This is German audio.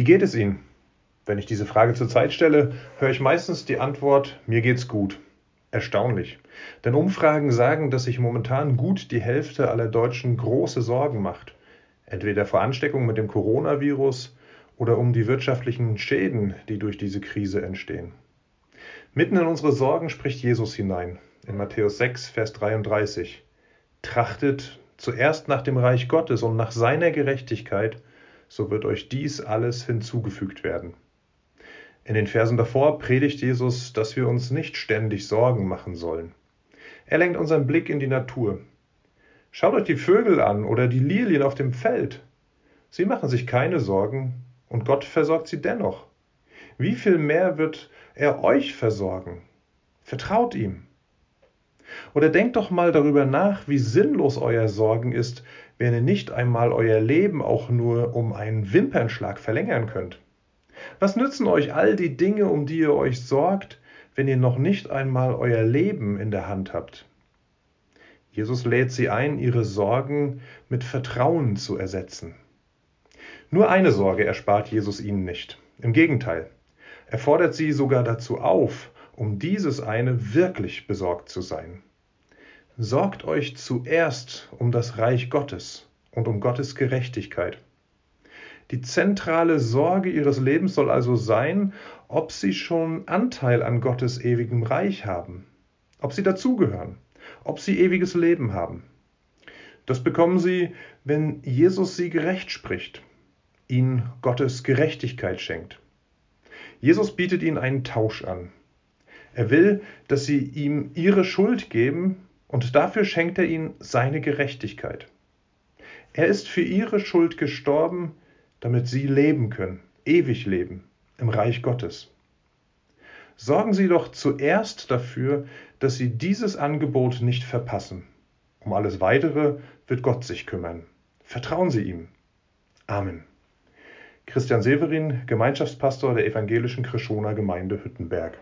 Wie geht es Ihnen? Wenn ich diese Frage zur Zeit stelle, höre ich meistens die Antwort, mir geht's gut. Erstaunlich. Denn Umfragen sagen, dass sich momentan gut die Hälfte aller Deutschen große Sorgen macht. Entweder vor Ansteckung mit dem Coronavirus oder um die wirtschaftlichen Schäden, die durch diese Krise entstehen. Mitten in unsere Sorgen spricht Jesus hinein. In Matthäus 6, Vers 33. Trachtet zuerst nach dem Reich Gottes und nach seiner Gerechtigkeit, so wird euch dies alles hinzugefügt werden. In den Versen davor predigt Jesus, dass wir uns nicht ständig Sorgen machen sollen. Er lenkt unseren Blick in die Natur. Schaut euch die Vögel an oder die Lilien auf dem Feld. Sie machen sich keine Sorgen und Gott versorgt sie dennoch. Wie viel mehr wird er euch versorgen? Vertraut ihm. Oder denkt doch mal darüber nach, wie sinnlos euer Sorgen ist, wenn ihr nicht einmal euer Leben auch nur um einen Wimpernschlag verlängern könnt. Was nützen euch all die Dinge, um die ihr euch sorgt, wenn ihr noch nicht einmal euer Leben in der Hand habt? Jesus lädt sie ein, ihre Sorgen mit Vertrauen zu ersetzen. Nur eine Sorge erspart Jesus ihnen nicht. Im Gegenteil, er fordert sie sogar dazu auf, um dieses eine wirklich besorgt zu sein. Sorgt euch zuerst um das Reich Gottes und um Gottes Gerechtigkeit. Die zentrale Sorge ihres Lebens soll also sein, ob sie schon Anteil an Gottes ewigem Reich haben, ob sie dazugehören, ob sie ewiges Leben haben. Das bekommen sie, wenn Jesus sie gerecht spricht, ihnen Gottes Gerechtigkeit schenkt. Jesus bietet ihnen einen Tausch an. Er will, dass sie ihm ihre Schuld geben und dafür schenkt er ihnen seine Gerechtigkeit. Er ist für ihre Schuld gestorben, damit sie leben können, ewig leben im Reich Gottes. Sorgen Sie doch zuerst dafür, dass Sie dieses Angebot nicht verpassen. Um alles Weitere wird Gott sich kümmern. Vertrauen Sie ihm. Amen. Christian Severin, Gemeinschaftspastor der evangelischen Krischoner Gemeinde Hüttenberg.